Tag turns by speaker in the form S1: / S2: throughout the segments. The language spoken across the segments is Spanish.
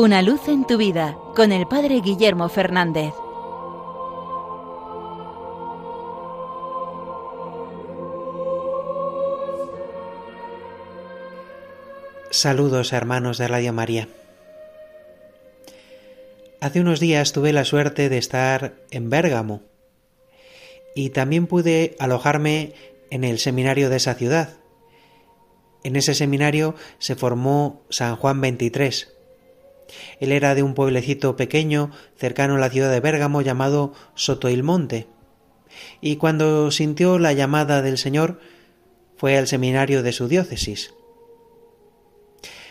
S1: Una luz en tu vida con el Padre Guillermo Fernández.
S2: Saludos hermanos de Radio María. Hace unos días tuve la suerte de estar en Bérgamo y también pude alojarme en el seminario de esa ciudad. En ese seminario se formó San Juan XXIII. Él era de un pueblecito pequeño cercano a la ciudad de Bérgamo llamado Sotoilmonte. Y cuando sintió la llamada del Señor, fue al seminario de su diócesis.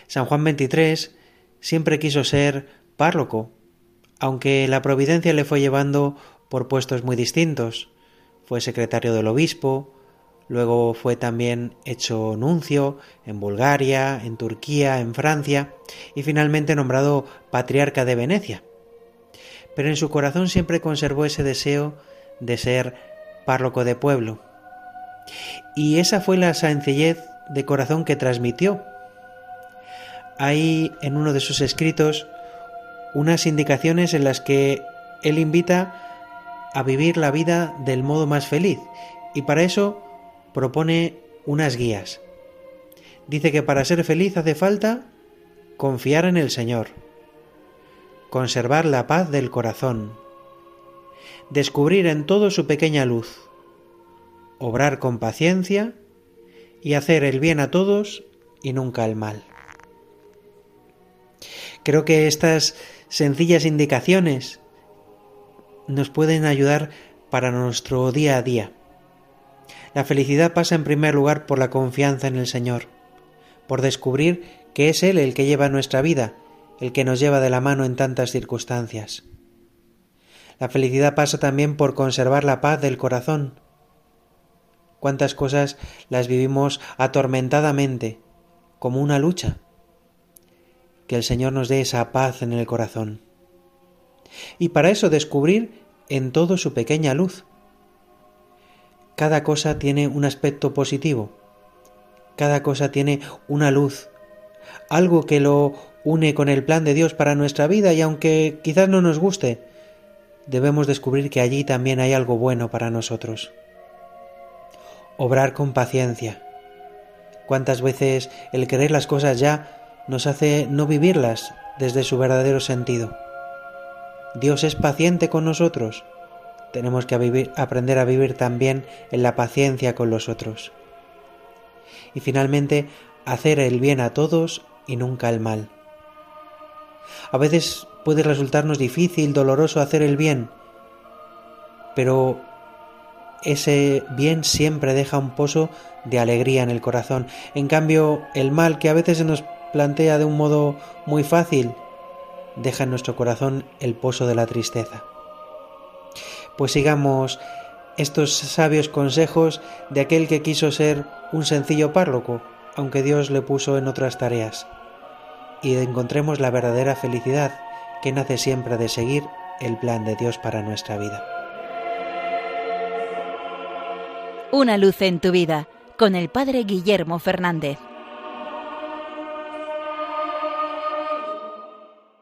S2: San Juan XXIII siempre quiso ser párroco, aunque la providencia le fue llevando por puestos muy distintos. Fue secretario del obispo, Luego fue también hecho nuncio en Bulgaria, en Turquía, en Francia y finalmente nombrado patriarca de Venecia. Pero en su corazón siempre conservó ese deseo de ser párroco de pueblo. Y esa fue la sencillez de corazón que transmitió. Hay en uno de sus escritos unas indicaciones en las que él invita a vivir la vida del modo más feliz y para eso propone unas guías. Dice que para ser feliz hace falta confiar en el Señor, conservar la paz del corazón, descubrir en todo su pequeña luz, obrar con paciencia y hacer el bien a todos y nunca el mal. Creo que estas sencillas indicaciones nos pueden ayudar para nuestro día a día. La felicidad pasa en primer lugar por la confianza en el Señor, por descubrir que es Él el que lleva nuestra vida, el que nos lleva de la mano en tantas circunstancias. La felicidad pasa también por conservar la paz del corazón. Cuántas cosas las vivimos atormentadamente, como una lucha. Que el Señor nos dé esa paz en el corazón. Y para eso descubrir en todo su pequeña luz, cada cosa tiene un aspecto positivo, cada cosa tiene una luz, algo que lo une con el plan de Dios para nuestra vida y aunque quizás no nos guste, debemos descubrir que allí también hay algo bueno para nosotros. Obrar con paciencia. ¿Cuántas veces el querer las cosas ya nos hace no vivirlas desde su verdadero sentido? Dios es paciente con nosotros tenemos que aprender a vivir también en la paciencia con los otros. Y finalmente, hacer el bien a todos y nunca el mal. A veces puede resultarnos difícil, doloroso hacer el bien, pero ese bien siempre deja un pozo de alegría en el corazón. En cambio, el mal que a veces se nos plantea de un modo muy fácil, deja en nuestro corazón el pozo de la tristeza pues sigamos estos sabios consejos de aquel que quiso ser un sencillo párroco, aunque Dios le puso en otras tareas, y encontremos la verdadera felicidad que nace siempre de seguir el plan de Dios para nuestra vida.
S1: Una luz en tu vida con el Padre Guillermo Fernández.